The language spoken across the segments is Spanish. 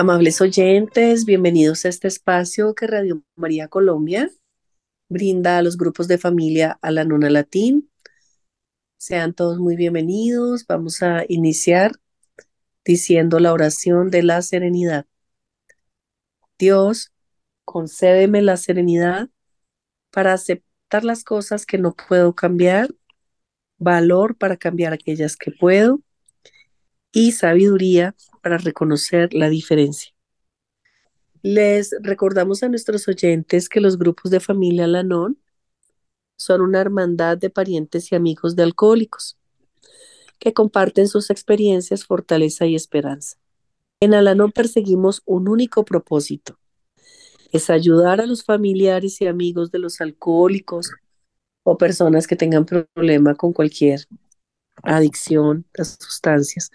Amables oyentes, bienvenidos a este espacio que Radio María Colombia brinda a los grupos de familia a la Nona Latín. Sean todos muy bienvenidos. Vamos a iniciar diciendo la oración de la serenidad. Dios, concédeme la serenidad para aceptar las cosas que no puedo cambiar, valor para cambiar aquellas que puedo y sabiduría para reconocer la diferencia. Les recordamos a nuestros oyentes que los grupos de familia Lanón son una hermandad de parientes y amigos de alcohólicos que comparten sus experiencias, fortaleza y esperanza. En Alanón perseguimos un único propósito, es ayudar a los familiares y amigos de los alcohólicos o personas que tengan problema con cualquier adicción a sustancias.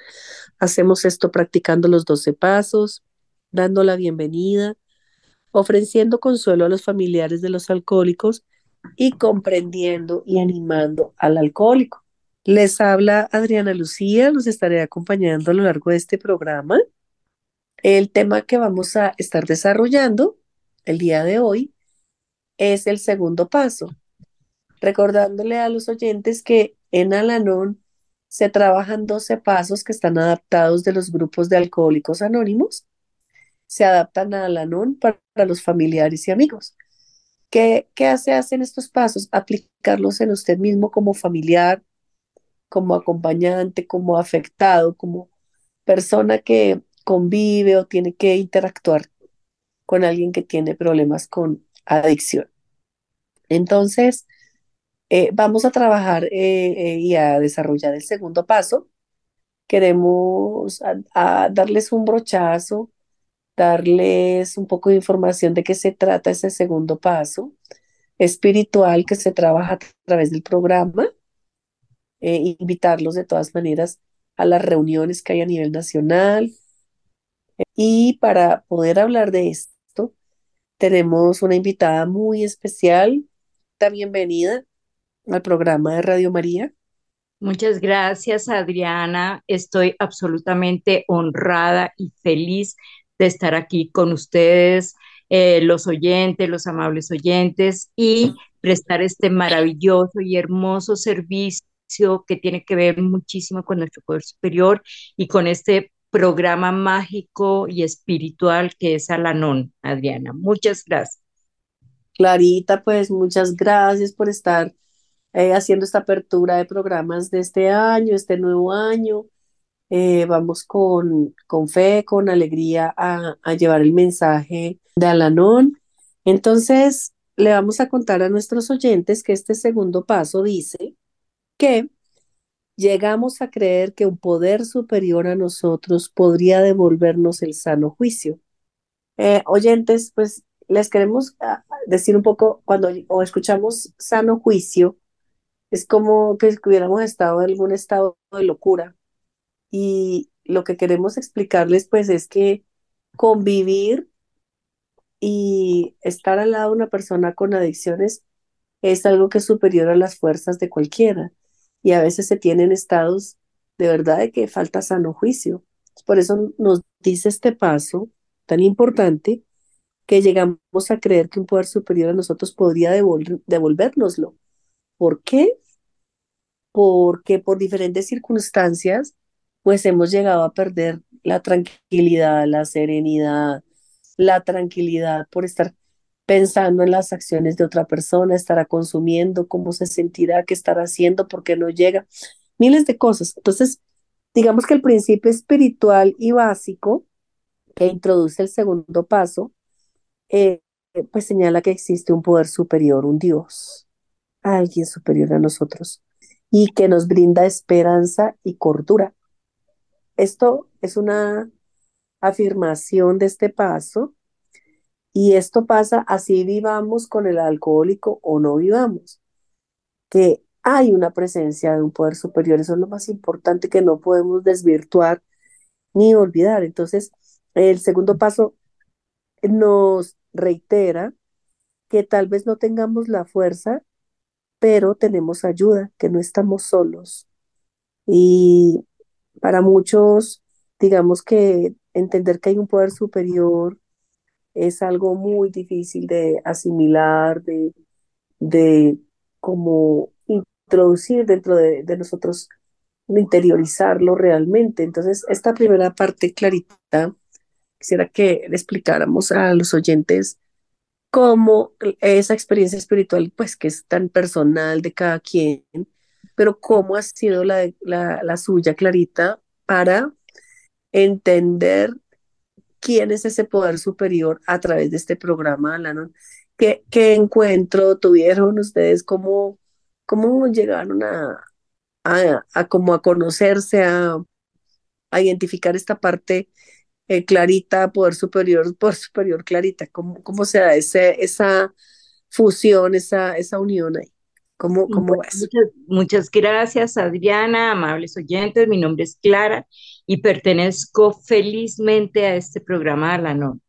Hacemos esto practicando los 12 pasos, dando la bienvenida, ofreciendo consuelo a los familiares de los alcohólicos y comprendiendo y animando al alcohólico. Les habla Adriana Lucía, los estaré acompañando a lo largo de este programa. El tema que vamos a estar desarrollando el día de hoy es el segundo paso, recordándole a los oyentes que en Alanón se trabajan 12 pasos que están adaptados de los grupos de alcohólicos anónimos, se adaptan a Alanón para, los familiares y amigos. ¿Qué, qué se hacen estos pasos? Aplicarlos en usted mismo como familiar, como acompañante, como afectado, como persona que convive o tiene que interactuar con alguien que tiene problemas con adicción. Entonces, eh, vamos a trabajar eh, eh, y a desarrollar el segundo paso. Queremos darles un brochazo, darles un poco de información de qué se trata ese segundo paso espiritual que se trabaja a través del programa. invitarlos de todas maneras a las reuniones que hay a nivel nacional. Y para poder hablar de esto, tenemos una invitada muy especial. Bienvenida al programa de Radio María. Muchas gracias, Adriana. Estoy absolutamente honrada y feliz de estar aquí con ustedes, eh, los oyentes, los amables oyentes, y prestar este maravilloso y hermoso servicio que tiene que ver muchísimo con nuestro poder superior y con este programa mágico y espiritual que es Alanón, Adriana. Muchas gracias. Clarita, pues muchas gracias por estar eh, haciendo esta apertura de programas de este año, este nuevo año. Eh, vamos con, con fe, con alegría a, llevar el mensaje de Alanón. Entonces, le vamos a contar a nuestros oyentes que este segundo paso dice que llegamos a creer que un poder superior a nosotros podría devolvernos el sano juicio. Eh, oyentes, pues les queremos ah, decir un poco, cuando o escuchamos sano juicio, es como que hubiéramos estado en algún estado de locura. Y lo que queremos explicarles pues es que convivir y estar al lado de una persona con adicciones es algo que es superior a las fuerzas de cualquiera. Y a veces se tienen estados de verdad de que falta sano juicio. Por eso nos dice este paso tan importante que llegamos a creer que un poder superior a nosotros podría devolvernoslo. ¿Por qué? Porque por diferentes circunstancias, pues hemos llegado a perder la tranquilidad, la serenidad, la tranquilidad por estar pensando en las acciones de otra persona, estará consumiendo, cómo se sentirá, qué estará haciendo, por qué no llega, miles de cosas. Entonces, digamos que el principio espiritual y básico que introduce el segundo paso, eh, pues señala que existe un poder superior, un Dios alguien superior a nosotros y que nos brinda esperanza y cordura. Esto es una afirmación de este paso y esto pasa así vivamos con el alcohólico o no vivamos, que hay una presencia de un poder superior, eso es lo más importante que no podemos desvirtuar ni olvidar. Entonces, el segundo paso nos reitera que tal vez no tengamos la fuerza pero tenemos ayuda, que no estamos solos. Y para muchos, digamos que entender que hay un poder superior es algo muy difícil de asimilar, de, de como introducir dentro de, de nosotros, interiorizarlo realmente. Entonces, esta primera parte clarita, quisiera que le explicáramos a los oyentes cómo esa experiencia espiritual, pues que es tan personal de cada quien, pero cómo ha sido la, la, suya, Clarita, para entender quién es ese poder superior a través de este programa, Alanon. ¿Qué, qué encuentro tuvieron ustedes? ¿Cómo, cómo llegaron a, a, a, como a conocerse, a, a identificar esta parte eh, clarita, poder superior, poder superior clarita? ¿Cómo, cómo se da ese, esa fusión, esa, esa unión ahí? ¿Cómo, cómo Muchas, muchas gracias, Adriana, amables oyentes. Mi nombre es Clara y pertenezco felizmente a este programa Alanon.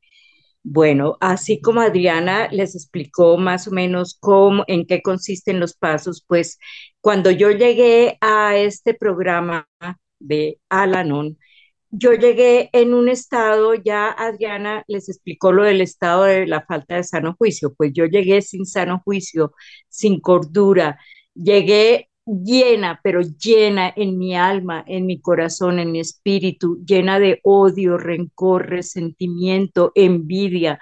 Bueno, así como Adriana les explicó más o menos cómo, en qué consisten los pasos, pues cuando yo llegué a este programa de Alanon, yo llegué en un estado, ya Adriana les explicó lo del estado de la falta de sano juicio, pues yo llegué sin sano juicio, sin cordura, llegué llena, pero llena en mi alma, en mi corazón, en mi espíritu, llena de odio, rencor, resentimiento, envidia,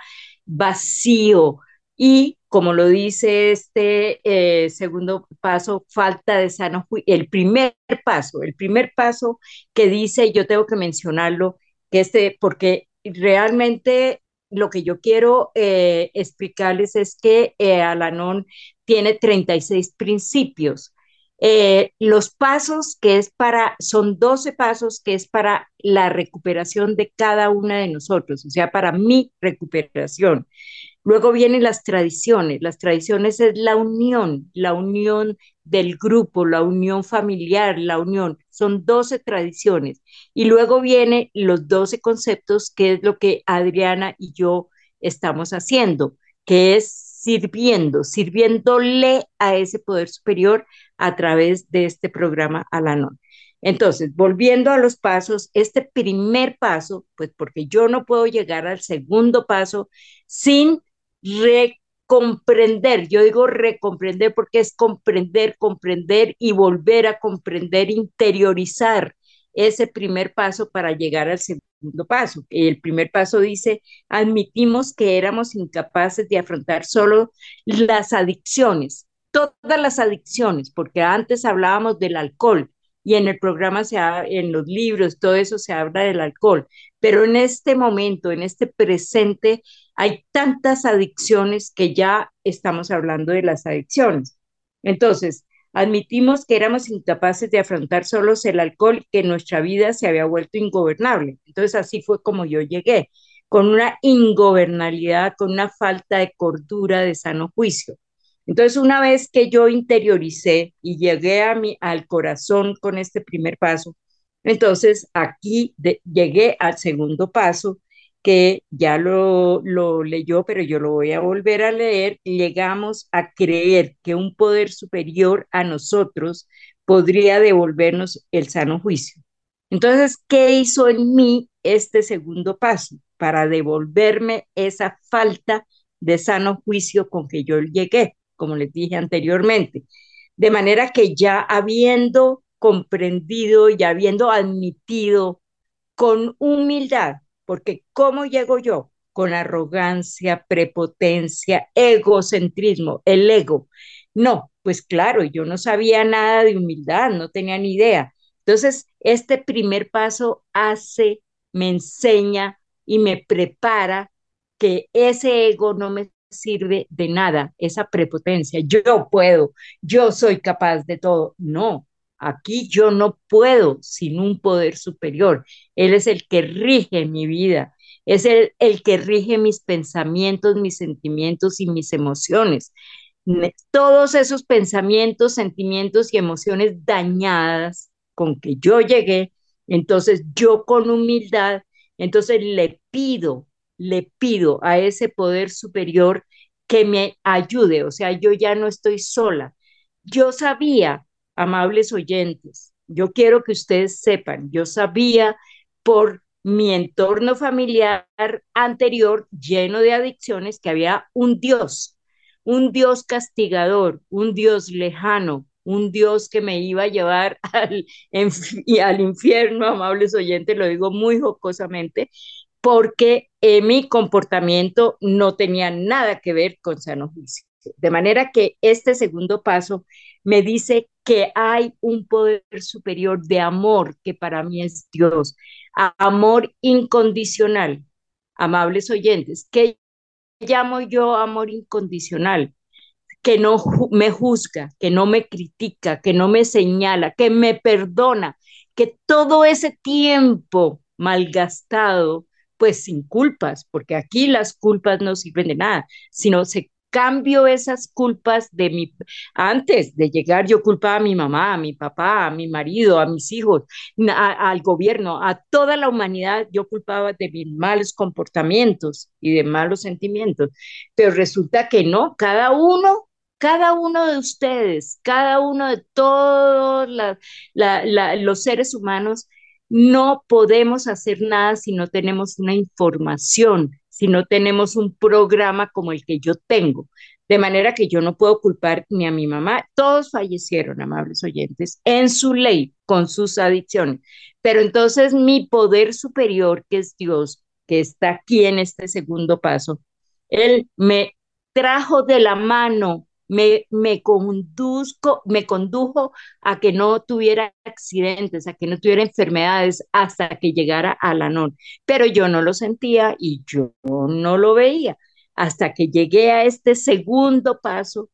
vacío y como lo dice este eh, segundo paso, falta de sano juicio. El primer paso, el primer paso que dice, yo tengo que mencionarlo, que este, porque realmente lo que yo quiero eh, explicarles es que eh, Alanon tiene 36 principios. Eh, los pasos que es para, son 12 pasos que es para la recuperación de cada una de nosotros, o sea, para mi recuperación. Luego vienen las tradiciones. Las tradiciones es la unión, la unión del grupo, la unión familiar, la unión. Son 12 tradiciones. Y luego vienen los 12 conceptos, que es lo que Adriana y yo estamos haciendo, que es sirviendo, sirviéndole a ese poder superior a través de este programa Alanon. Entonces, volviendo a los pasos, este primer paso, pues porque yo no puedo llegar al segundo paso sin recomprender. Yo digo recomprender porque es comprender, comprender y volver a comprender, interiorizar ese primer paso para llegar al segundo paso. El primer paso dice, admitimos que éramos incapaces de afrontar solo las adicciones, todas las adicciones, porque antes hablábamos del alcohol y en el programa, se en los libros, todo eso se habla del alcohol, pero en este momento, en este presente, hay tantas adicciones que ya estamos hablando de las adicciones. Entonces, admitimos que éramos incapaces de afrontar solos el alcohol, que nuestra vida se había vuelto ingobernable. Entonces, así fue como yo llegué, con una ingobernabilidad, con una falta de cordura, de sano juicio. Entonces, una vez que yo interioricé y llegué a mi, al corazón con este primer paso, entonces aquí llegué al segundo paso, que ya lo, lo leyó, pero yo lo voy a volver a leer, llegamos a creer que un poder superior a nosotros podría devolvernos el sano juicio. Entonces, ¿qué hizo en mí este segundo paso para devolverme esa falta de sano juicio con que yo llegué, como les dije anteriormente? De manera que ya habiendo comprendido y habiendo admitido con humildad porque ¿cómo llego yo? Con arrogancia, prepotencia, egocentrismo, el ego. No, pues claro, yo no sabía nada de humildad, no tenía ni idea. Entonces, este primer paso hace, me enseña y me prepara que ese ego no me sirve de nada, esa prepotencia. Yo puedo, yo soy capaz de todo. No, Aquí yo no puedo sin un poder superior. Él es el que rige mi vida, es el, el que rige mis pensamientos, mis sentimientos y mis emociones. Todos esos pensamientos, sentimientos y emociones dañadas con que yo llegué, entonces yo con humildad, entonces le pido, le pido a ese poder superior que me ayude, o sea, yo ya no estoy sola. Yo sabía amables oyentes, yo quiero que ustedes sepan, yo sabía por mi entorno familiar anterior lleno de adicciones, que había un Dios, un Dios castigador, un Dios lejano, un Dios que me iba a llevar al, al infierno, amables oyentes, lo digo muy jocosamente, porque eh, mi comportamiento no tenía nada que ver con sano juicio. De manera que este segundo paso me dice que hay un poder superior de amor que para mí es Dios, amor incondicional. Amables oyentes, ¿qué llamo yo amor incondicional? Que no me juzga, que no me critica, que no me señala, que me perdona, que todo ese tiempo malgastado pues sin culpas, porque aquí las culpas no sirven de nada, sino se cambio esas culpas de mi, antes de llegar yo culpaba a mi mamá, a mi papá, a mi marido, a mis hijos, al gobierno, a toda la humanidad, yo culpaba de mis malos comportamientos y de malos sentimientos, pero resulta que no, cada uno cada uno de ustedes, cada uno de todos los seres humanos no podemos hacer nada si no tenemos una información, si no tenemos un programa como el que yo tengo. De manera que yo no puedo culpar ni a mi mamá. Todos fallecieron, amables oyentes, en su ley, con sus adicciones. Pero entonces mi poder superior, que es Dios, que está aquí en este segundo paso, Él me trajo de la mano me, me, conduzco, me condujo a que no tuviera accidentes, a que no tuviera enfermedades hasta que llegara a la NON. Pero yo no lo sentía y yo no lo veía hasta que llegué a este segundo paso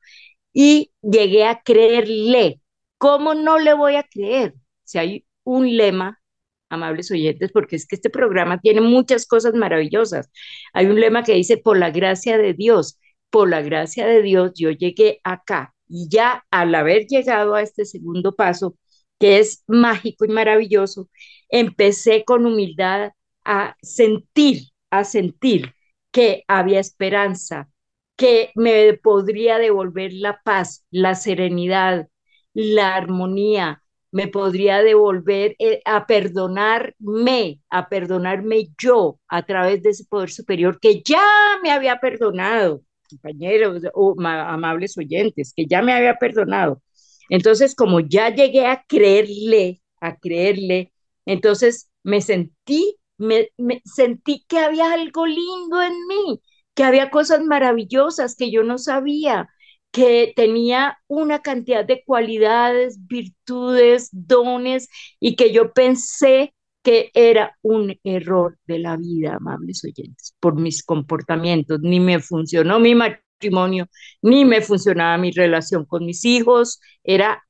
y llegué a creerle. ¿Cómo no le voy a creer? Si hay un lema, amables oyentes, porque es que este programa tiene muchas cosas maravillosas. Hay un lema que dice, por la gracia de Dios, por la gracia de Dios, yo llegué acá y ya al haber llegado a este segundo paso, que es mágico y maravilloso, empecé con humildad a sentir, a sentir que había esperanza, que me podría devolver la paz, la serenidad, la armonía, me podría devolver eh, a perdonarme, a perdonarme yo a través de ese poder superior que ya me había perdonado compañeros o amables oyentes, que ya me había perdonado. Entonces, como ya llegué a creerle, a creerle, entonces me sentí, me, sentí que había algo lindo en mí, que había cosas maravillosas que yo no sabía, que tenía una cantidad de cualidades, virtudes, dones y que yo pensé que era un error de la vida, amables oyentes, por mis comportamientos. Ni me funcionó mi matrimonio, ni me funcionaba mi relación con mis hijos. Era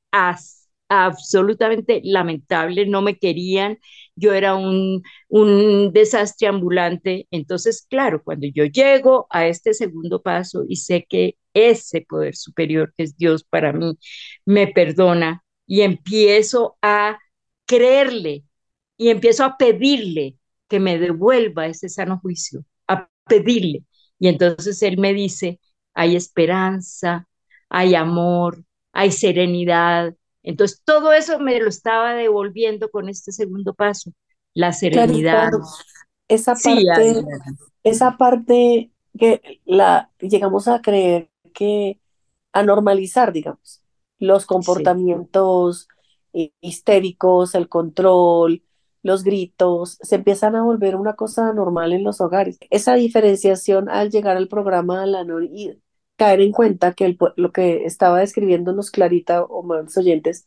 absolutamente lamentable, no me querían, yo era un, un desastre ambulante. Entonces, claro, cuando yo llego a este segundo paso y sé que ese poder superior que es Dios para mí me perdona y empiezo a creerle y empiezo a pedirle que me devuelva ese sano juicio, a pedirle. Y entonces él me dice, hay esperanza, hay amor, hay serenidad. Entonces todo eso me lo estaba devolviendo con este segundo paso, la serenidad. esa parte, esa parte que la llegamos a creer que a normalizar, digamos, los comportamientos histéricos, el control, los gritos, se empiezan a volver una cosa normal en los hogares. Esa diferenciación al llegar al programa de la y caer en cuenta que lo que estaba describiéndonos Clarita o más oyentes,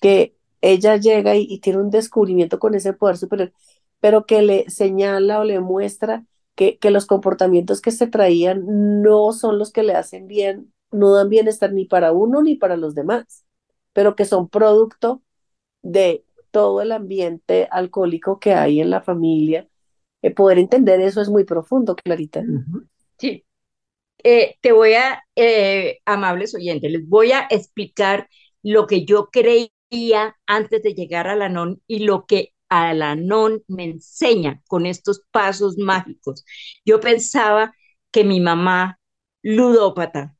que ella llega y, tiene un descubrimiento con ese poder superior, pero que le señala o le muestra que, que los comportamientos que se traían no son los que le hacen bien, no dan bienestar ni para uno ni para los demás, pero que son producto de todo el ambiente alcohólico que hay en la familia. Eh, poder entender eso es muy profundo, Clarita. Sí. Eh, te voy a, eh, amables oyentes, les voy a explicar lo que yo creía antes de llegar a la NON y lo que a la NON me enseña con estos pasos mágicos. Yo pensaba que mi mamá, ludópata,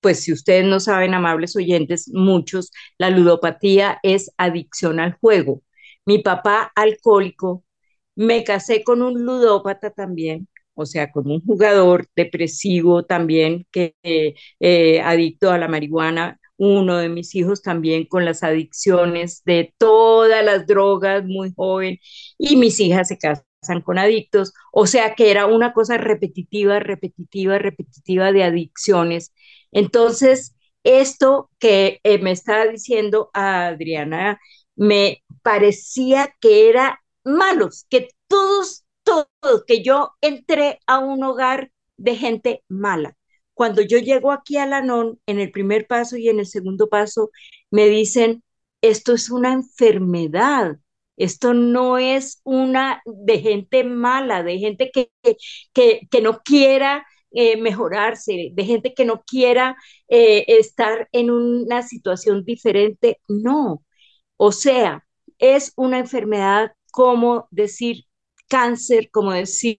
pues si ustedes no saben, amables oyentes, muchos, la ludopatía es adicción al juego. Mi papá alcohólico Me casé con un ludópata también, o sea, con un jugador depresivo también, que eh, adicto a la marihuana, uno de mis hijos también con las adicciones de todas las drogas, muy joven, y mis hijas se casan con adictos, o sea que era una cosa repetitiva, repetitiva, repetitiva de adicciones. Entonces, esto que eh, me estaba diciendo Adriana, me parecía que era malos, que todos, todos, que yo entré a un hogar de gente mala. Cuando yo llego aquí a Lanón, en el primer paso y en el segundo paso, me dicen, esto es una enfermedad, esto no es una de gente mala, de gente que, que, que no quiera eh, mejorarse, de gente que no quiera eh, estar en una situación diferente. No. O sea, es una enfermedad como decir cáncer, como decir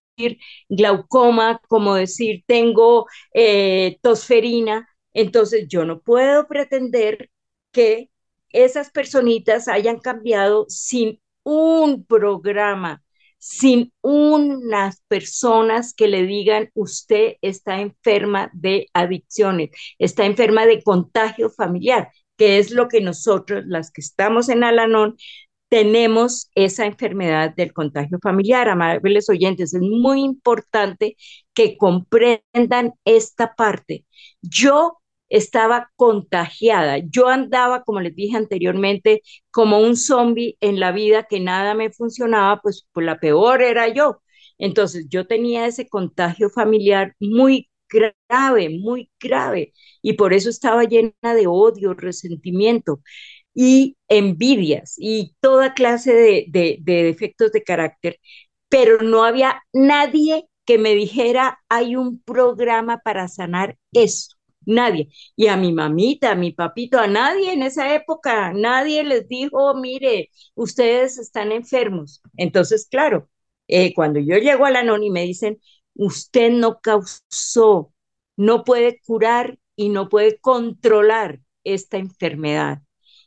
glaucoma, como decir tengo eh, tosferina. Entonces yo no puedo pretender que esas personitas hayan cambiado sin un programa sin unas personas que le digan, usted está enferma de adicciones, está enferma de contagio familiar, que es lo que nosotros, las que estamos en Alanón, tenemos esa enfermedad del contagio familiar. Amables oyentes, es muy importante que comprendan esta parte. Yo estaba contagiada. Yo andaba, como les dije anteriormente, como un zombie en la vida que nada me funcionaba, pues, pues la peor era yo. Entonces yo tenía ese contagio familiar muy grave, muy grave, y por eso estaba llena de odio, resentimiento y envidias y toda clase de, de, de defectos de carácter, pero no había nadie que me dijera, hay un programa para sanar eso nadie. Y a mi mamita, a mi papito, a nadie en esa época, nadie les dijo, mire, ustedes están enfermos. Entonces, claro, eh, cuando yo llego a la y me dicen, usted no causó, no puede curar y no puede controlar esta enfermedad.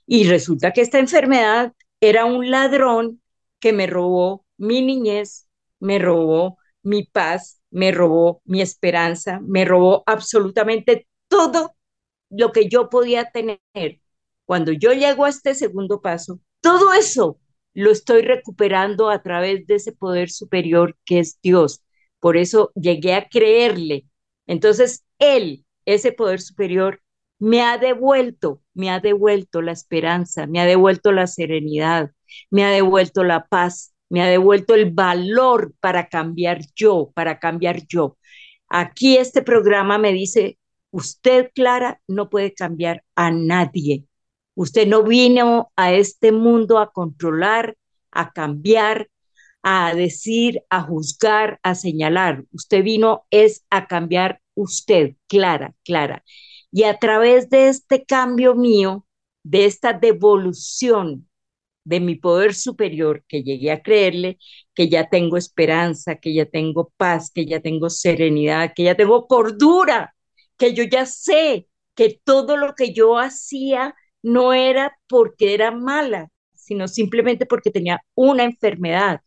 Y resulta que esta enfermedad era un ladrón que me robó mi niñez, me robó mi paz, me robó mi esperanza, me robó absolutamente todo lo que yo podía tener. Cuando yo llego a este segundo paso, todo eso lo estoy recuperando a través de ese poder superior que es Dios. Por eso llegué a creerle. Entonces, Él, ese poder superior, me ha devuelto, me ha devuelto la esperanza, me ha devuelto la serenidad, me ha devuelto la paz, me ha devuelto el valor para cambiar yo, para cambiar yo. Aquí este programa me dice, Usted, Clara, no puede cambiar a nadie. Usted no vino a este mundo a controlar, a cambiar, a decir, a juzgar, a señalar. Usted vino es a cambiar usted, Clara, Clara. Y a través de este cambio mío, de esta devolución de mi poder superior, que llegué a creerle, que ya tengo esperanza, que ya tengo paz, que ya tengo serenidad, que ya tengo cordura, que yo ya sé que todo lo que yo hacía no era porque era mala, sino simplemente porque tenía una enfermedad,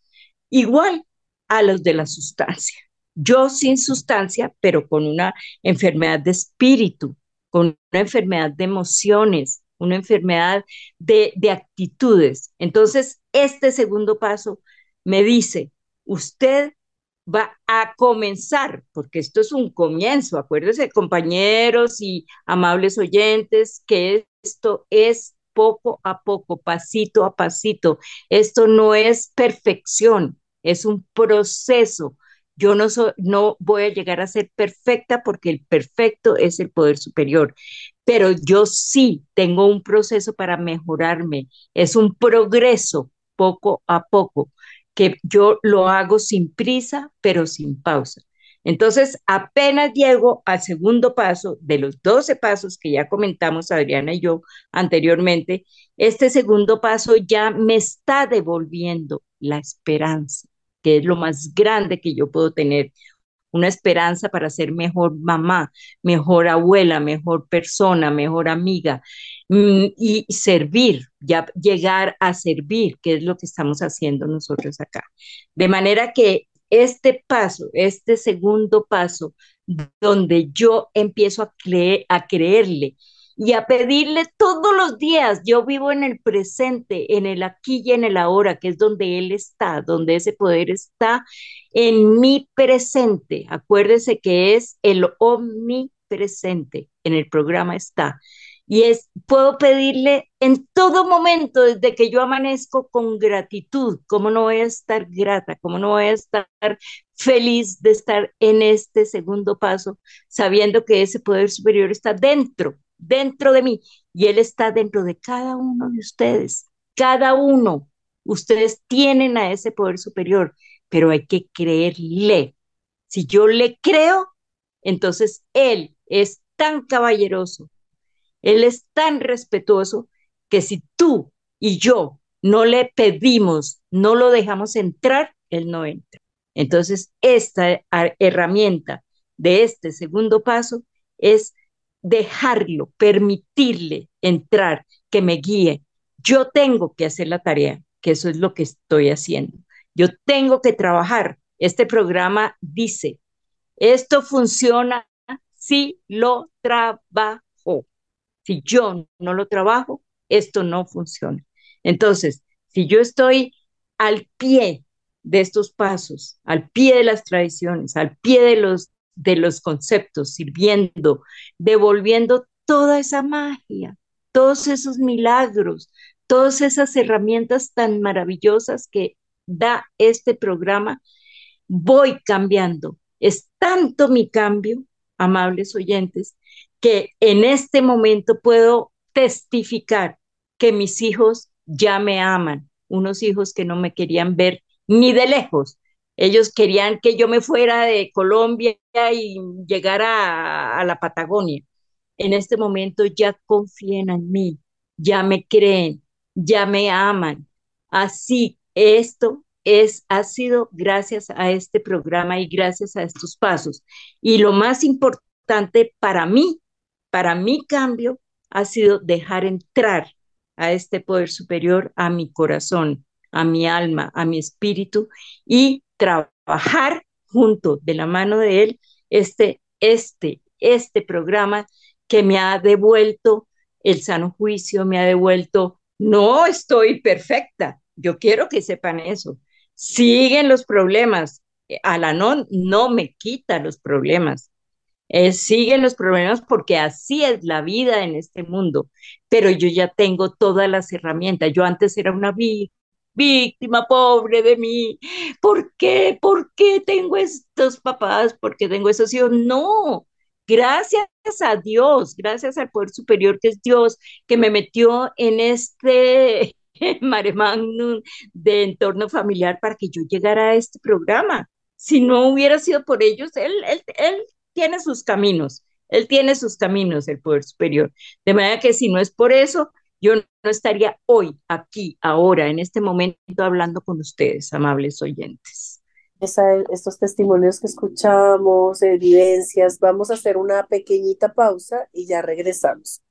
igual a los de la sustancia. Yo sin sustancia, pero con una enfermedad de espíritu, con una enfermedad de emociones, una enfermedad de, de actitudes. Entonces, este segundo paso me dice, usted va a comenzar, porque esto es un comienzo, acuérdense compañeros y amables oyentes, que esto es poco a poco, pasito a pasito. Esto no es perfección, es un proceso. Yo no, no voy a llegar a ser perfecta porque el perfecto es el poder superior, pero yo sí tengo un proceso para mejorarme. Es un progreso poco a poco que yo lo hago sin prisa, pero sin pausa. Entonces, apenas llego al segundo paso de los 12 pasos que ya comentamos Adriana y yo anteriormente, este segundo paso ya me está devolviendo la esperanza, que es lo más grande que yo puedo tener. Una esperanza para ser mejor mamá, mejor abuela, mejor persona, mejor amiga. Mm, y servir, ya llegar a servir, que es lo que estamos haciendo nosotros acá. De manera que este paso, este segundo paso, donde yo empiezo a, a creerle y a pedirle todos los días. Yo vivo en el presente, en el aquí y en el ahora, que es donde Él está, donde ese poder está en mi presente. Acuérdese que es el omnipresente, en el programa está. Y es, puedo pedirle en todo momento, desde que yo amanezco con gratitud, cómo no voy a estar grata, cómo no voy a estar feliz de estar en este segundo paso, sabiendo que ese poder superior está dentro dentro de mí y Él está dentro de cada uno de ustedes. Cada uno. Ustedes tienen a ese poder superior, pero hay que creerle. Si yo le creo, entonces Él es tan caballeroso, Él es tan respetuoso que si tú y yo no le pedimos, no lo dejamos entrar, Él no entra. Entonces, esta herramienta de este segundo paso es dejarlo, permitirle entrar, que me guíe. Yo tengo que hacer la tarea, que eso es lo que estoy haciendo. Yo tengo que trabajar. Este programa dice, esto funciona si lo trabajo. Si yo no lo trabajo, esto no funciona. Entonces, si yo estoy al pie de estos pasos, al pie de las tradiciones, al pie de los de los conceptos, sirviendo, devolviendo toda esa magia, todos esos milagros, todas esas herramientas tan maravillosas que da este programa, voy cambiando. Es tanto mi cambio, amables oyentes, que en este momento puedo testificar que mis hijos ya me aman, unos hijos que no me querían ver ni de lejos, ellos querían que yo me fuera de Colombia y llegara a, la Patagonia. En este momento ya confían en mí, ya me creen, ya me aman. Así, esto es, ha sido gracias a este programa y gracias a estos pasos. Y lo más importante para mí, para mi cambio, ha sido dejar entrar a este poder superior a mi corazón, a mi alma, a mi espíritu y trabajar junto de la mano de él este, este, este programa que me ha devuelto el sano juicio, me ha devuelto, no estoy perfecta, yo quiero que sepan eso. Siguen los problemas, Alanon no me quita los problemas, eh, siguen los problemas porque así es la vida en este mundo, pero yo ya tengo todas las herramientas. Yo antes era una víctima, pobre de mí. ¿Por qué? ¿Por qué tengo estos papás? ¿Por qué tengo esos hijos? No, gracias a Dios, gracias al poder superior que es Dios, que me metió en este mare magnum de entorno familiar para que yo llegara a este programa. Si no hubiera sido por ellos, él, él, él tiene sus caminos, él tiene sus caminos, el poder superior. De manera que si no es por eso, yo no estaría hoy, aquí, ahora, en este momento, hablando con ustedes, amables oyentes. estos testimonios que escuchamos, evidencias, vamos a hacer una pequeñita pausa y ya regresamos.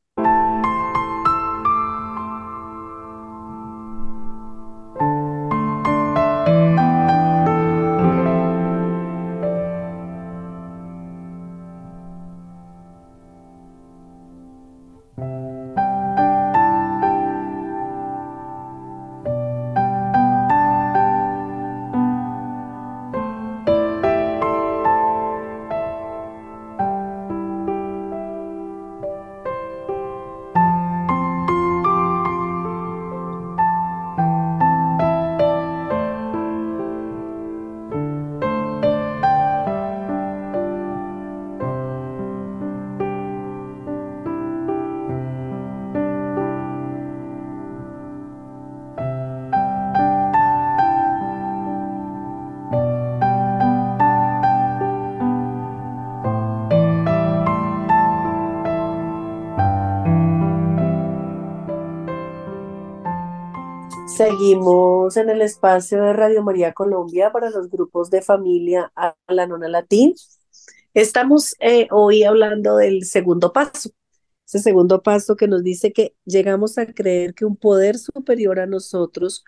Seguimos en el espacio de Radio María Colombia para los grupos de familia a la nona latín. Estamos eh, hoy hablando del segundo paso. ese segundo paso que nos dice que llegamos a creer que un poder superior a nosotros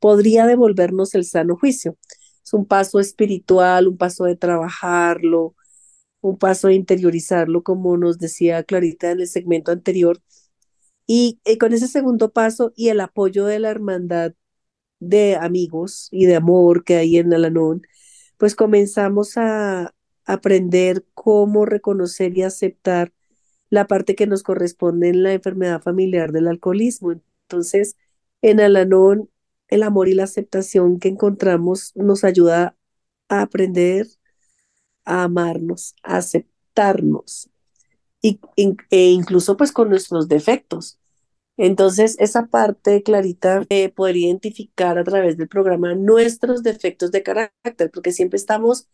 podría devolvernos el sano juicio. Es un paso espiritual, un paso de trabajarlo, un paso de interiorizarlo, como nos decía Clarita en el segmento anterior. Y, y con ese segundo paso y el apoyo de la hermandad de amigos y de amor que hay en Alanón, pues comenzamos a aprender cómo reconocer y aceptar la parte que nos corresponde en la enfermedad familiar del alcoholismo. Entonces, en Alanón, el amor y la aceptación que encontramos nos ayuda a aprender a amarnos, a aceptarnos y, e incluso pues con nuestros defectos. Entonces, esa parte, Clarita, eh, poder identificar a través del programa nuestros defectos de carácter, porque siempre estamos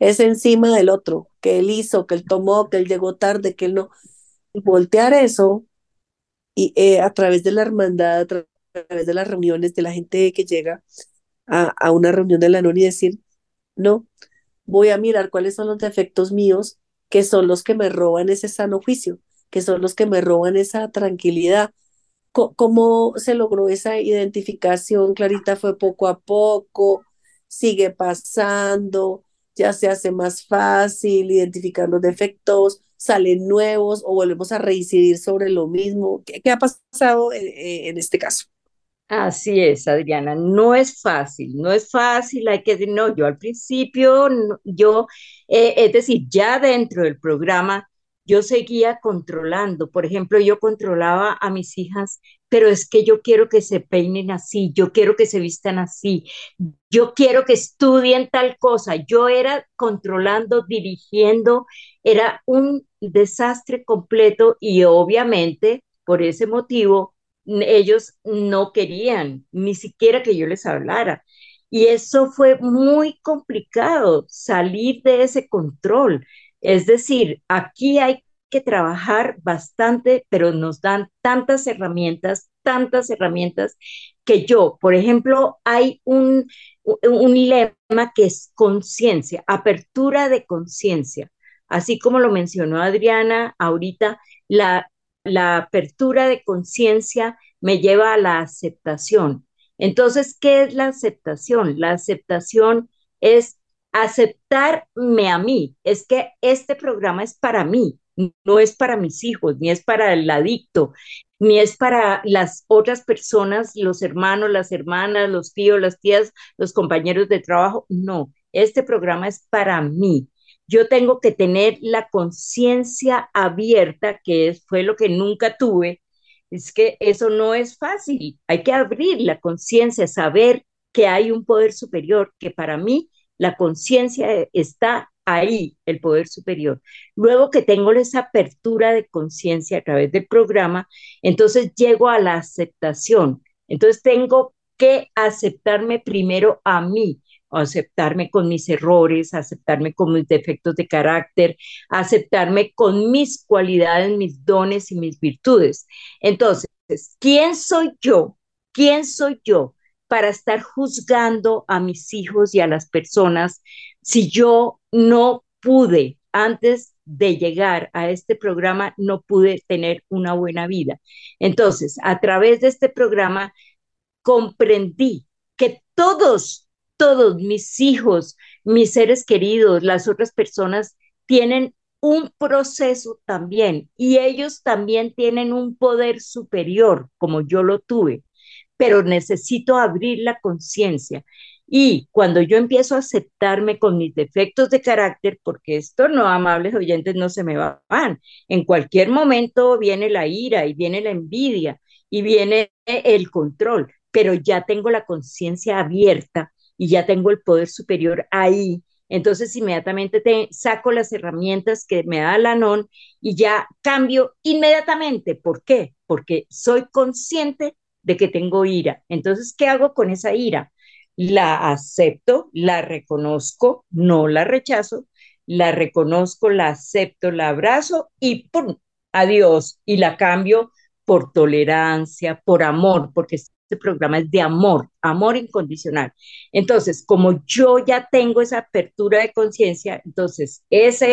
es encima del otro, que él hizo, que él tomó, que él llegó tarde, que él no. Y voltear eso y eh, a través de la hermandad, a través de las reuniones de la gente que llega a, a una reunión de la NON y decir, no, voy a mirar cuáles son los defectos míos, que son los que me roban ese sano juicio, que son los que me roban esa tranquilidad. ¿Cómo se logró esa identificación, Clarita? ¿Fue poco a poco? ¿Sigue pasando? ¿Ya se hace más fácil identificar los defectos? ¿Salen nuevos o volvemos a reincidir sobre lo mismo? ¿Qué, ha pasado en este caso? Así es, Adriana, no es fácil, no es fácil, hay que decir, no, yo al principio, yo, eh, es decir, ya dentro del programa, yo seguía controlando, por ejemplo, yo controlaba a mis hijas, pero es que yo quiero que se peinen así, yo quiero que se vistan así, yo quiero que estudien tal cosa, yo era controlando, dirigiendo, era un desastre completo y obviamente por ese motivo ellos no querían ni siquiera que yo les hablara. Y eso fue muy complicado, salir de ese control. Es decir, aquí hay que trabajar bastante, pero nos dan tantas herramientas, tantas herramientas, que yo, por ejemplo, hay un, un lema que es conciencia, apertura de conciencia. Así como lo mencionó Adriana ahorita, la la apertura de conciencia me lleva a la aceptación. Entonces, ¿qué es la aceptación? La aceptación es aceptarme a mí. Es que este programa es para mí, no es para mis hijos, ni es para el adicto, ni es para las otras personas, los hermanos, las hermanas, los tíos, las tías, los compañeros de trabajo. No, este programa es para mí yo tengo que tener la conciencia abierta, que fue lo que nunca tuve. Es que eso no es fácil. Hay que abrir la conciencia, saber que hay un poder superior, que para mí la conciencia está ahí, el poder superior. Luego que tengo esa apertura de conciencia a través del programa, entonces llego a la aceptación. Entonces tengo que aceptarme primero a mí, aceptarme con mis errores, aceptarme con mis defectos de carácter, aceptarme con mis cualidades, mis dones y mis virtudes. Entonces, ¿quién soy yo? ¿Quién soy yo para estar juzgando a mis hijos y a las personas si yo no pude antes de llegar a este programa, no pude tener una buena vida? Entonces, a través de este programa, comprendí que todos todos mis hijos, mis seres queridos, las otras personas tienen un proceso también y ellos también tienen un poder superior como yo lo tuve, pero necesito abrir la conciencia. Y cuando yo empiezo a aceptarme con mis defectos de carácter, porque esto no, amables oyentes, no se me van, en cualquier momento viene la ira y viene la envidia y viene el control, pero ya tengo la conciencia abierta y ya tengo el poder superior ahí. Entonces inmediatamente te saco las herramientas que me da la NON y ya cambio inmediatamente. ¿Por qué? Porque soy consciente de que tengo ira. Entonces, ¿qué hago con esa ira? La acepto, la reconozco, no la rechazo, la reconozco, la acepto, la abrazo y ¡pum! Adiós. Y la cambio por tolerancia, por amor, porque este programa es de amor, amor incondicional. Entonces, como yo ya tengo esa apertura de conciencia, entonces esa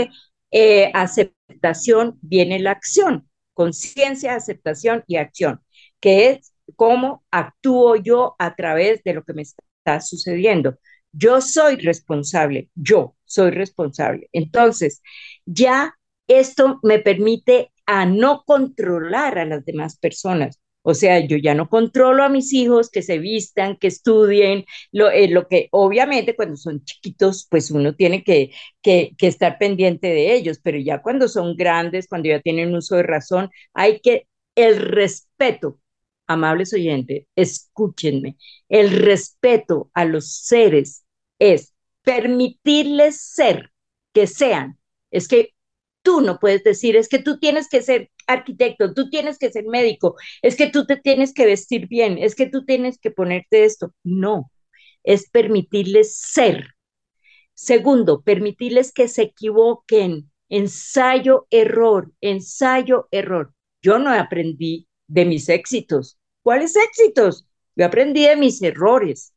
eh, aceptación viene la acción. conciencia, aceptación y acción, que es cómo actúo yo a través de lo que me está sucediendo. Yo soy responsable, yo soy responsable. Entonces, ya esto me permite a no controlar a las demás personas. O sea, yo ya no controlo a mis hijos que se vistan, que estudien, lo, eh, que obviamente cuando son chiquitos, pues uno tiene que, que estar pendiente de ellos, pero ya cuando son grandes, cuando ya tienen uso de razón, hay que el respeto amables oyentes, escúchenme, el respeto a los seres es permitirles ser, que sean. Es que tú no puedes decir, es que tú tienes que ser arquitecto, tú tienes que ser médico, es que tú te tienes que vestir bien, es que tú tienes que ponerte esto. No, es permitirles ser. Segundo, permitirles que se equivoquen. Ensayo, error, ensayo, error. Yo no aprendí de mis éxitos, ¿Cuáles éxitos? Yo aprendí de mis errores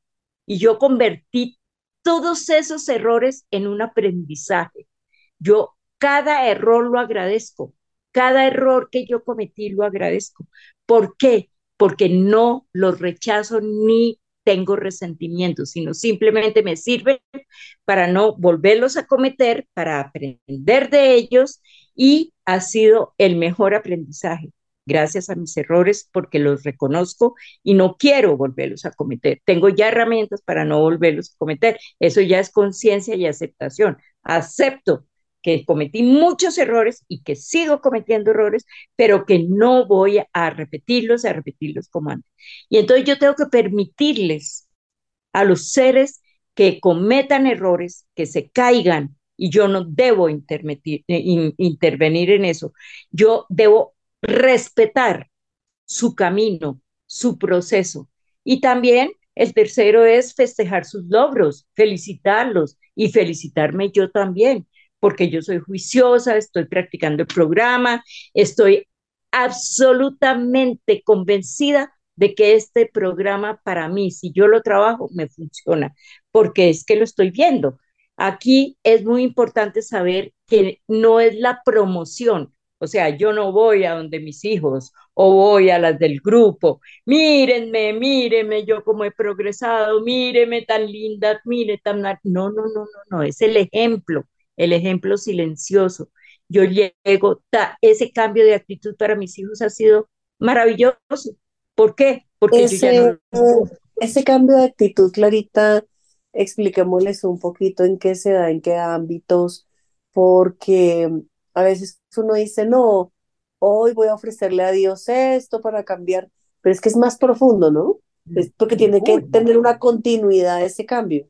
y yo convertí todos esos errores en un aprendizaje. Yo cada error lo agradezco, cada error que yo cometí lo agradezco. ¿Por qué? Porque no los rechazo ni tengo resentimiento, sino simplemente me sirven para no volverlos a cometer, para aprender de ellos y ha sido el mejor aprendizaje gracias a mis errores porque los reconozco y no quiero volverlos a cometer. Tengo ya herramientas para no volverlos a cometer. Eso ya es conciencia y aceptación. Acepto que cometí muchos errores y que sigo cometiendo errores, pero que no voy a repetirlos, a repetirlos como antes. Y entonces yo tengo que permitirles a los seres que cometan errores, que se caigan, y yo no debo eh, intervenir en eso. Yo debo respetar su camino, su proceso. Y también el tercero es festejar sus logros, felicitarlos y felicitarme yo también, porque yo soy juiciosa, estoy practicando el programa, estoy absolutamente convencida de que este programa para mí, si yo lo trabajo, me funciona, porque es que lo estoy viendo. Aquí es muy importante saber que no es la promoción, o sea, yo no voy a donde mis hijos o voy a las del grupo. Mírenme, mírenme yo como he progresado, mírenme tan linda, mire tan... No, no, no, no, no, es el ejemplo, el ejemplo silencioso. Yo llego, ese cambio de actitud para mis hijos ha sido maravilloso. ¿Por qué? Porque ese, yo ya no... Ese cambio de actitud, Clarita, expliquémosles un poquito en qué se da, en qué ámbitos, porque a veces uno dice, no, hoy voy a ofrecerle a Dios esto para cambiar, pero es que es más profundo, ¿no? Es porque tiene que tener una continuidad ese cambio.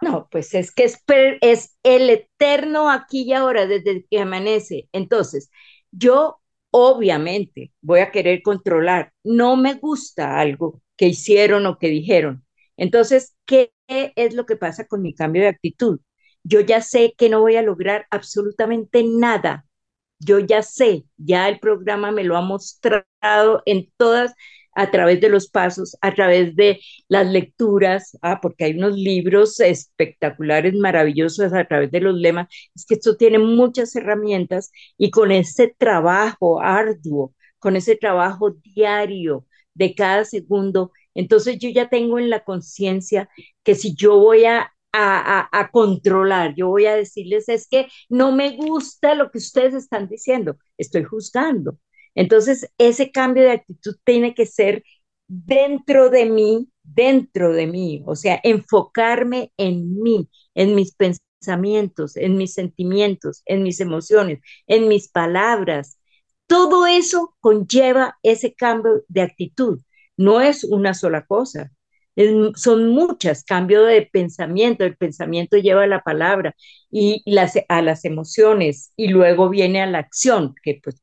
No, pues es que es, es el eterno aquí y ahora, desde que amanece. Entonces, yo obviamente voy a querer controlar. No me gusta algo que hicieron o que dijeron. Entonces, ¿qué es lo que pasa con mi cambio de actitud? yo ya sé que no voy a lograr absolutamente nada. Yo ya sé, ya el programa me lo ha mostrado en todas, a través de los pasos, a través de las lecturas, ah, porque hay unos libros espectaculares, maravillosos a través de los lemas. Es que esto tiene muchas herramientas y con ese trabajo arduo, con ese trabajo diario de cada segundo, entonces yo ya tengo en la conciencia que si yo voy a a, controlar. Yo voy a decirles, es que no me gusta lo que ustedes están diciendo, estoy juzgando. Entonces, ese cambio de actitud tiene que ser dentro de mí, dentro de mí, o sea, enfocarme en mí, en mis pensamientos, en mis sentimientos, en mis emociones, en mis palabras. Todo eso conlleva ese cambio de actitud. No es una sola cosa, son muchas, cambio de pensamiento, el pensamiento lleva a la palabra y las, a las emociones y luego viene a la acción, que pues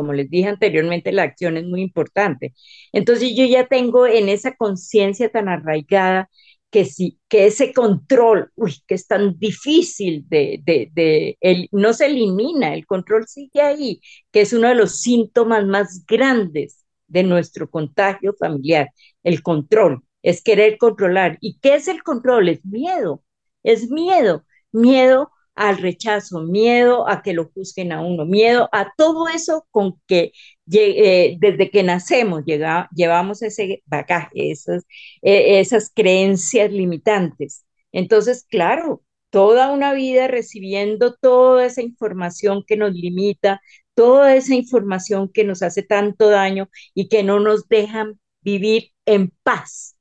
como les dije anteriormente, la acción es muy importante. Entonces yo ya tengo en esa conciencia tan arraigada que sí, que ese control, uy, que es tan difícil de, de, el, no se elimina, el control sigue ahí, que es uno de los síntomas más grandes de nuestro contagio familiar, el control es querer controlar. ¿Y qué es el control? Es miedo, es miedo, miedo al rechazo, miedo a que lo juzguen a uno, miedo a todo eso con que eh, desde que nacemos llevamos ese bagaje, esas, eh, esas creencias limitantes. Entonces, claro, toda una vida recibiendo toda esa información que nos limita, toda esa información que nos hace tanto daño y que no nos dejan vivir en paz,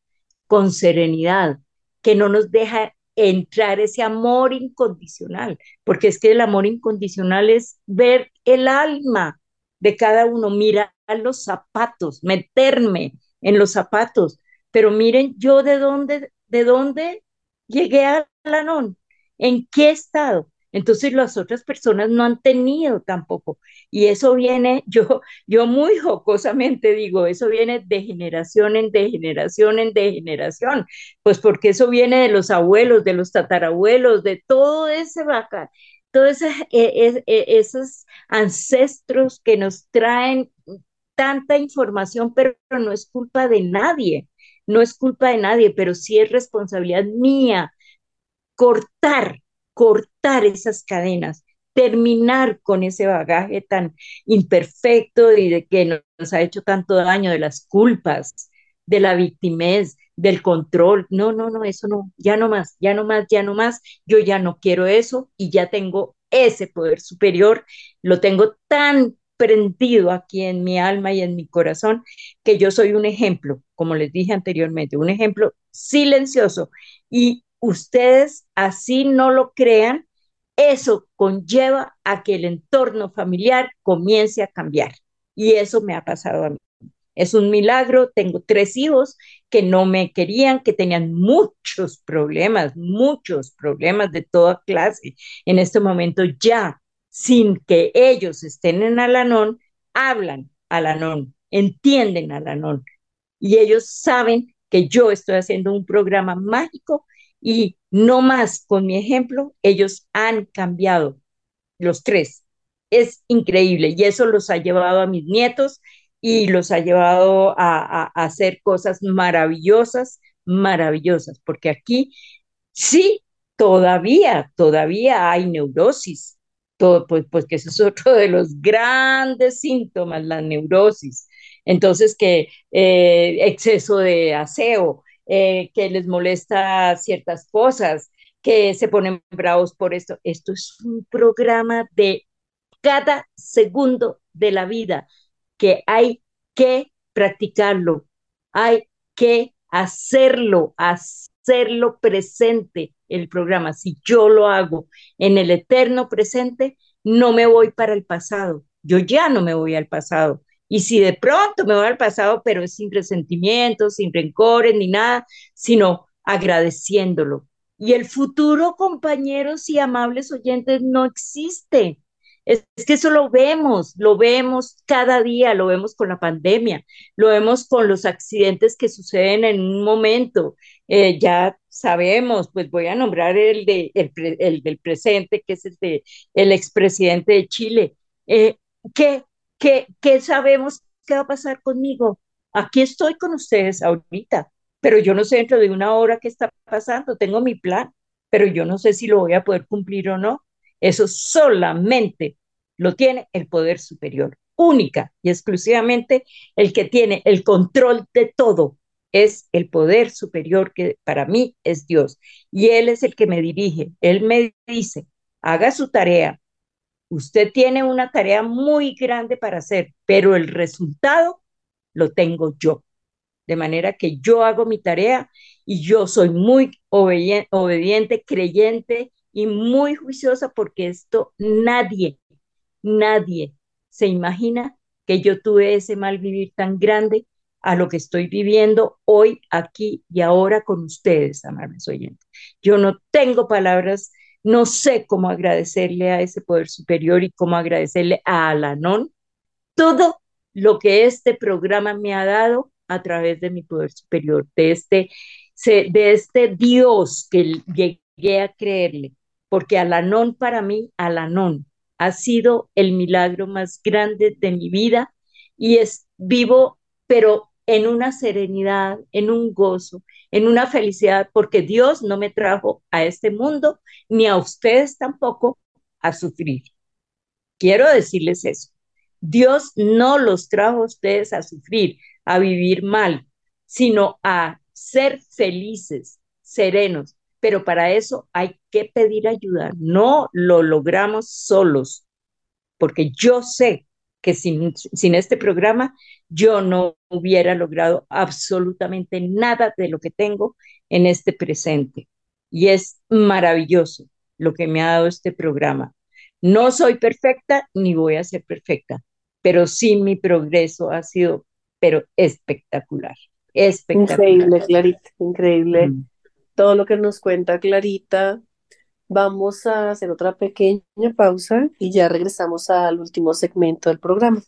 con serenidad, que no nos deja entrar ese amor incondicional, porque es que el amor incondicional es ver el alma de cada uno, mirar los zapatos, meterme en los zapatos. Pero miren, yo de dónde, de dónde llegué a Lanón, en qué estado. Entonces las otras personas no han tenido tampoco. Y eso viene, yo, yo muy jocosamente digo, eso viene de generación en de generación en generación, pues porque eso viene de los abuelos, de los tatarabuelos, de todo ese vaca, todos e, e, e, esos ancestros que nos traen tanta información, pero no es culpa de nadie, no es culpa de nadie, pero sí es responsabilidad mía cortar cortar esas cadenas, terminar con ese bagaje tan imperfecto y de que nos ha hecho tanto daño, de las culpas, de la victimez, del control. No, no, no, eso no, ya no más, ya no más, ya no más. Yo ya no quiero eso y ya tengo ese poder superior, lo tengo tan prendido aquí en mi alma y en mi corazón que yo soy un ejemplo, como les dije anteriormente, un ejemplo silencioso y ustedes así no lo crean, eso conlleva a que el entorno familiar comience a cambiar. Y eso me ha pasado a mí. Es un milagro, tengo tres hijos que no me querían, que tenían muchos problemas, muchos problemas de toda clase. En este momento ya, sin que ellos estén en Alanón, hablan Alanón, entienden Alanón. Y ellos saben que yo estoy haciendo un programa mágico y no más con mi ejemplo, ellos han cambiado, los tres. Es increíble y eso los ha llevado a mis nietos y los ha llevado a, hacer cosas maravillosas, maravillosas, porque aquí sí, todavía, todavía hay neurosis. Todo, pues, pues que eso es otro de los grandes síntomas, la neurosis. Entonces, que eh, exceso de aseo, eh, que les molesta ciertas cosas, que se ponen bravos por esto. Esto es un programa de cada segundo de la vida que hay que practicarlo, hay que hacerlo, hacerlo presente el programa. Si yo lo hago en el eterno presente, no me voy para el pasado. Yo ya no me voy al pasado. Y si de pronto me voy al pasado, pero sin resentimientos, sin rencores ni nada, sino agradeciéndolo. Y el futuro, compañeros y amables oyentes, no existe. Es, que eso lo vemos, lo vemos cada día, lo vemos con la pandemia, lo vemos con los accidentes que suceden en un momento. Eh, ya sabemos, pues voy a nombrar el, de, el, del presente, que es el, de, expresidente de Chile, eh, que ¿Qué, sabemos qué va a pasar conmigo? Aquí estoy con ustedes ahorita, pero yo no sé dentro de una hora qué está pasando. Tengo mi plan, pero yo no sé si lo voy a poder cumplir o no. Eso solamente lo tiene el poder superior, única y exclusivamente el que tiene el control de todo. Es el poder superior que para mí es Dios. Y Él es el que me dirige. Él me dice, haga su tarea, usted tiene una tarea muy grande para hacer, pero el resultado lo tengo yo. De manera que yo hago mi tarea y yo soy muy obediente, creyente y muy juiciosa porque esto nadie, nadie se imagina que yo tuve ese mal vivir tan grande a lo que estoy viviendo hoy, aquí y ahora con ustedes, amables oyentes. Yo no tengo palabras no sé cómo agradecerle a ese poder superior y cómo agradecerle a Alanón. Todo lo que este programa me ha dado a través de mi poder superior, de este, de este Dios que llegué a creerle, porque Alanón para mí, Alanón, ha sido el milagro más grande de mi vida y es vivo, pero en una serenidad, en un gozo, en una felicidad porque Dios no me trajo a este mundo ni a ustedes tampoco a sufrir. Quiero decirles eso. Dios no los trajo a ustedes a sufrir, a vivir mal, sino a ser felices, serenos. Pero para eso hay que pedir ayuda. No lo logramos solos, porque yo sé que sin, sin este programa yo no hubiera logrado absolutamente nada de lo que tengo en este presente. Y es maravilloso lo que me ha dado este programa. No soy perfecta ni voy a ser perfecta, pero sí mi progreso ha sido, pero espectacular. espectacular. Increíble, Clarita, increíble. Mm. Todo lo que nos cuenta Clarita. Vamos a hacer otra pequeña pausa y ya regresamos al último segmento del programa.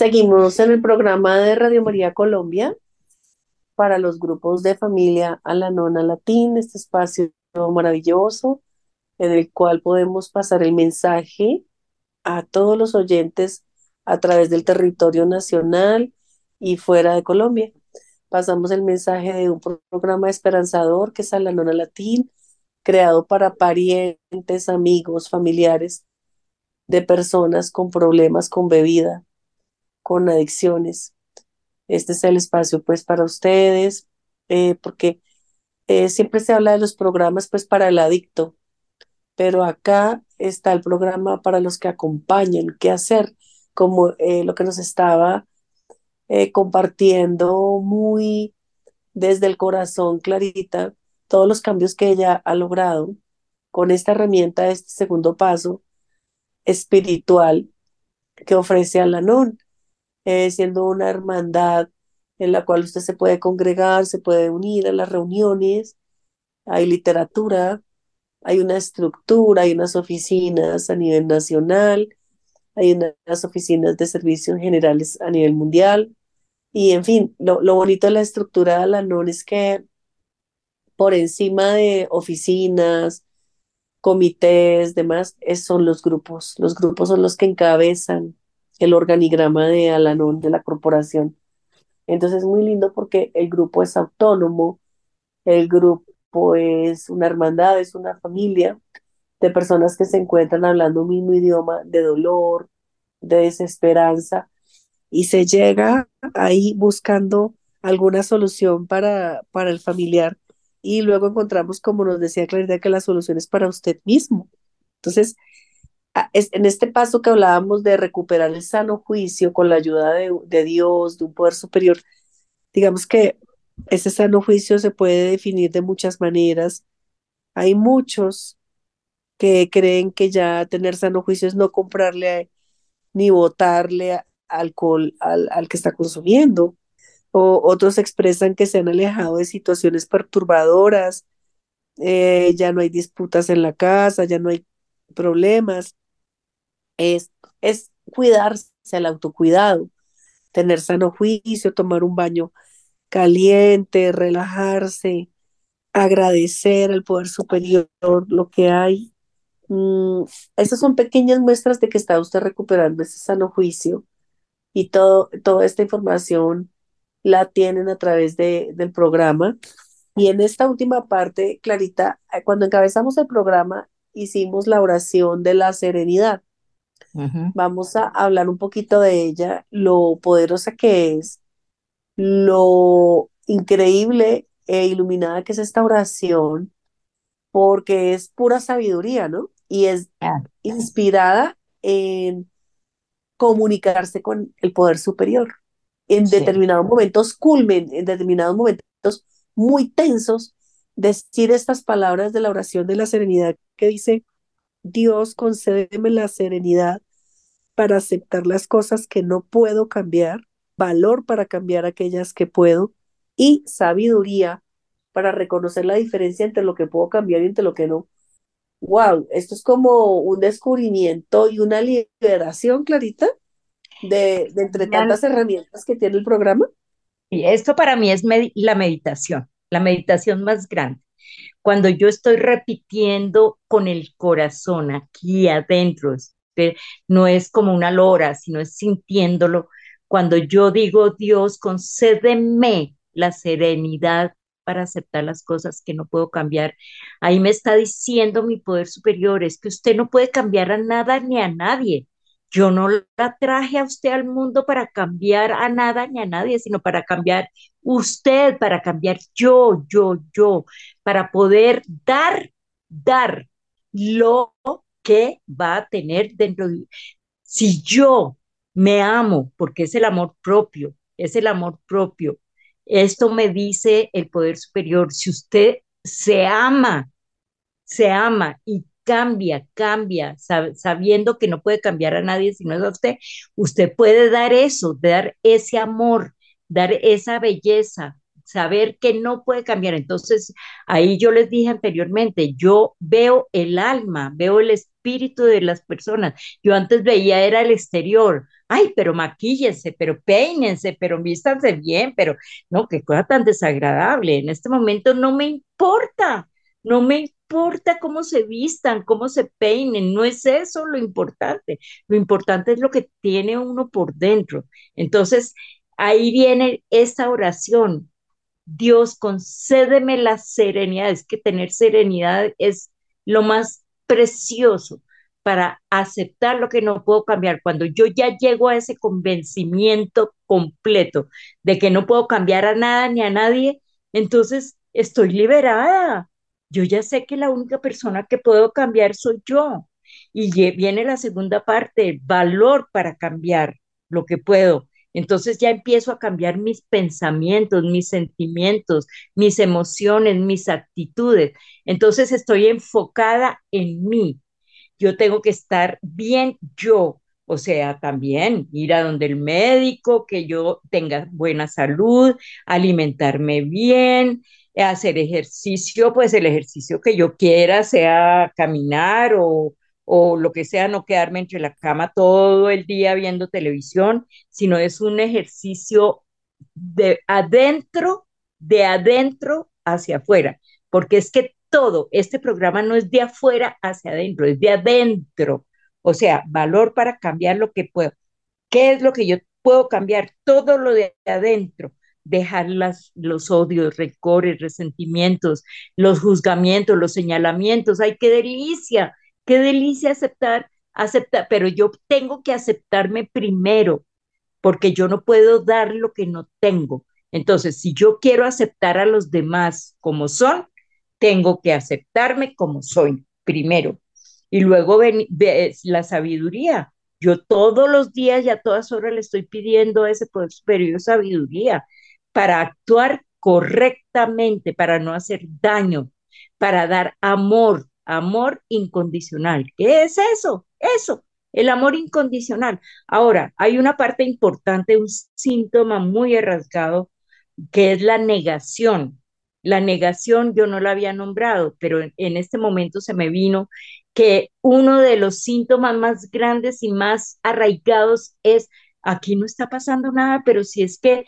Seguimos en el programa de Radio María Colombia para los grupos de familia a la nona latín, este espacio maravilloso en el cual podemos pasar el mensaje a todos los oyentes a través del territorio nacional y fuera de Colombia. Pasamos el mensaje de un programa esperanzador que es a la nona latín, creado para parientes, amigos, familiares de personas con problemas con bebida, con adicciones. Este es el espacio pues para ustedes, eh, porque eh, siempre se habla de los programas pues para el adicto, pero acá está el programa para los que acompañan, qué hacer, como eh, lo que nos estaba compartiendo muy desde el corazón Clarita, todos los cambios que ella ha logrado con esta herramienta, este segundo paso espiritual que ofrece Alanón. Eh, siendo una hermandad en la cual usted se puede congregar, se puede unir a las reuniones, hay literatura, hay una estructura, hay unas oficinas a nivel nacional, hay unas oficinas de servicios generales a nivel mundial, y en fin, lo, bonito de la estructura de la NON es que por encima de oficinas, comités, demás, son los grupos. Los grupos son los que encabezan el organigrama de Alanón de la corporación. Entonces es muy lindo porque el grupo es autónomo, el grupo es una hermandad, es una familia de personas que se encuentran hablando un mismo idioma de dolor, de desesperanza, y se llega ahí buscando alguna solución para, para el familiar y luego encontramos, como nos decía Clarita, que la solución es para usted mismo. Entonces, en este paso que hablábamos de recuperar el sano juicio con la ayuda de, Dios, de un poder superior, digamos que ese sano juicio se puede definir de muchas maneras. Hay muchos que creen que ya tener sano juicio es no comprarle ni botarle alcohol al, que está consumiendo. O otros expresan que se han alejado de situaciones perturbadoras, eh, ya no hay disputas en la casa, ya no hay problemas es, es cuidarse, el autocuidado, tener sano juicio, tomar un baño caliente, relajarse, agradecer al poder superior lo que hay. Mm, esas son pequeñas muestras de que está usted recuperando ese sano juicio y todo, toda esta información la tienen a través de, del programa. Y en esta última parte, Clarita, cuando encabezamos el programa, hicimos la oración de la serenidad Vamos a hablar un poquito de ella, lo poderosa que es, lo increíble e iluminada que es esta oración, porque es pura sabiduría, ¿no? Y es inspirada en comunicarse con el poder superior. En determinados momentos culmen, en determinados momentos muy tensos, decir estas palabras de la oración de la serenidad que dice, Dios, concédeme la serenidad para aceptar las cosas que no puedo cambiar, valor para cambiar aquellas que puedo y sabiduría para reconocer la diferencia entre lo que puedo cambiar y entre lo que no. Wow, esto es como un descubrimiento y una liberación, Clarita, de, entre tantas herramientas que tiene el programa. Y esto para mí es la meditación, la meditación más grande. Cuando yo estoy repitiendo con el corazón aquí adentro, no es como una lora, sino es sintiéndolo. Cuando yo digo, Dios, concédeme la serenidad para aceptar las cosas que no puedo cambiar. Ahí me está diciendo mi poder superior, es que usted no puede cambiar a nada ni a nadie. Yo no la traje a usted al mundo para cambiar a nada ni a nadie, sino para cambiar usted, para cambiar yo, yo, yo, para poder dar, dar lo que va a tener dentro de... Si yo me amo, porque es el amor propio, es el amor propio, esto me dice el poder superior, si usted se ama, se ama y cambia, cambia, sabiendo que no puede cambiar a nadie si no es a usted, usted puede dar eso, dar ese amor, dar esa belleza, saber que no puede cambiar. Entonces, ahí yo les dije anteriormente, yo veo el alma, veo el espíritu de las personas. Yo antes veía era el exterior. Ay, pero maquíllense, pero peínense, pero vístanse bien, pero no, qué cosa tan desagradable. En este momento no me importa, no me importa cómo se vistan, cómo se peinen, no es eso lo importante. Lo importante es lo que tiene uno por dentro. Entonces, ahí viene esta oración, Dios, concédeme la serenidad. Es que tener serenidad es lo más precioso para aceptar lo que no puedo cambiar. Cuando yo ya llego a ese convencimiento completo de que no puedo cambiar a nada ni a nadie, entonces estoy liberada. Yo ya sé que la única persona que puedo cambiar soy yo. Y viene la segunda parte, valor para cambiar lo que puedo. Entonces ya empiezo a cambiar mis pensamientos, mis sentimientos, mis emociones, mis actitudes. Entonces estoy enfocada en mí. Yo tengo que estar bien yo, o sea, también ir a donde el médico, que yo tenga buena salud, alimentarme bien, hacer ejercicio, pues el ejercicio que yo quiera, sea caminar o, o lo que sea, no quedarme entre la cama todo el día viendo televisión, sino es un ejercicio de adentro, de adentro hacia afuera, porque es que todo, este programa no es de afuera hacia adentro, es de adentro, o sea, valor para cambiar lo que puedo. ¿Qué es lo que yo puedo cambiar? Todo lo de adentro dejar las, los odios, recores, resentimientos, los juzgamientos, los señalamientos. ¡Ay, qué delicia! qué delicia aceptar, aceptar, pero yo tengo que aceptarme primero, porque yo no puedo dar lo que no tengo. Entonces, si yo quiero aceptar a los demás como son, tengo que aceptarme como soy primero. Y luego ven, la sabiduría. Yo todos los días y a todas horas le estoy pidiendo a ese poder superior sabiduría para actuar correctamente, para no hacer daño, para dar amor, amor incondicional. ¿Qué es eso? Eso, el amor incondicional. Ahora, hay una parte importante, un síntoma muy arrasgado, que es la negación. La negación yo no la había nombrado, pero en este momento se me vino que uno de los síntomas más grandes y más arraigados es, aquí no está pasando nada, pero si es que,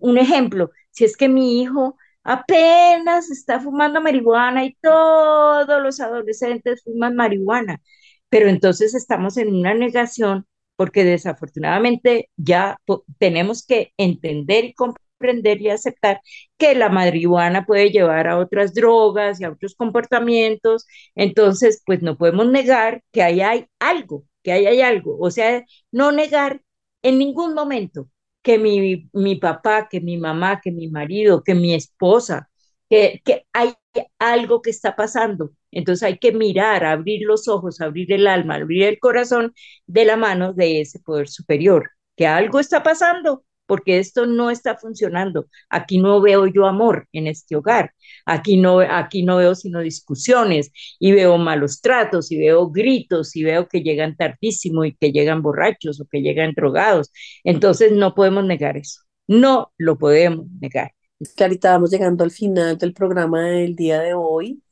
un ejemplo, si es que mi hijo apenas está fumando marihuana y todos los adolescentes fuman marihuana. Pero entonces estamos en una negación porque desafortunadamente ya tenemos que entender y comprender y aceptar que la marihuana puede llevar a otras drogas y a otros comportamientos. Entonces, pues no podemos negar que ahí hay algo, que ahí hay algo, o sea, no negar en ningún momento que mi, mi papá, que mi mamá, que mi marido, que mi esposa, que, que hay algo que está pasando. Entonces hay que mirar, abrir los ojos, abrir el alma, abrir el corazón de la mano de ese poder superior, que algo está pasando porque esto no está funcionando. Aquí no veo yo amor en este hogar. Aquí no, aquí no veo sino discusiones y veo malos tratos y veo gritos y veo que llegan tardísimo y que llegan borrachos o que llegan drogados. Entonces no podemos negar eso. No lo podemos negar. Clarita, vamos llegando al final del programa del día de hoy,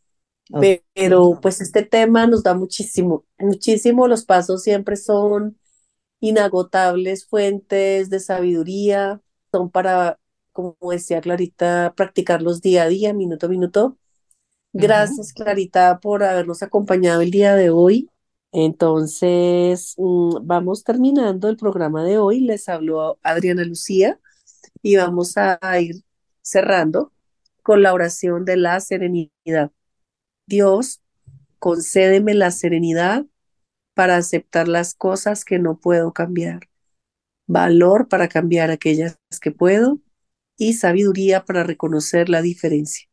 pero pues este tema nos da muchísimo, muchísimo. Los pasos siempre son inagotables fuentes de sabiduría, son para, como decía Clarita, practicarlos día a día, minuto a minuto. Gracias, Clarita, por habernos acompañado el día de hoy. Entonces, mm, vamos terminando el programa de hoy. Les habló Adriana Lucía y vamos a ir cerrando con la oración de la serenidad. Dios, concédeme la serenidad para aceptar las cosas que no puedo cambiar, valor para cambiar aquellas que puedo y sabiduría para reconocer la diferencia.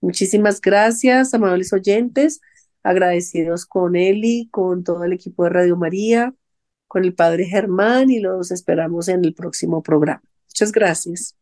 Muchísimas gracias, amables oyentes, agradecidos con Eli, con todo el equipo de Radio María, con el Padre Germán y los esperamos en el próximo programa. Muchas gracias.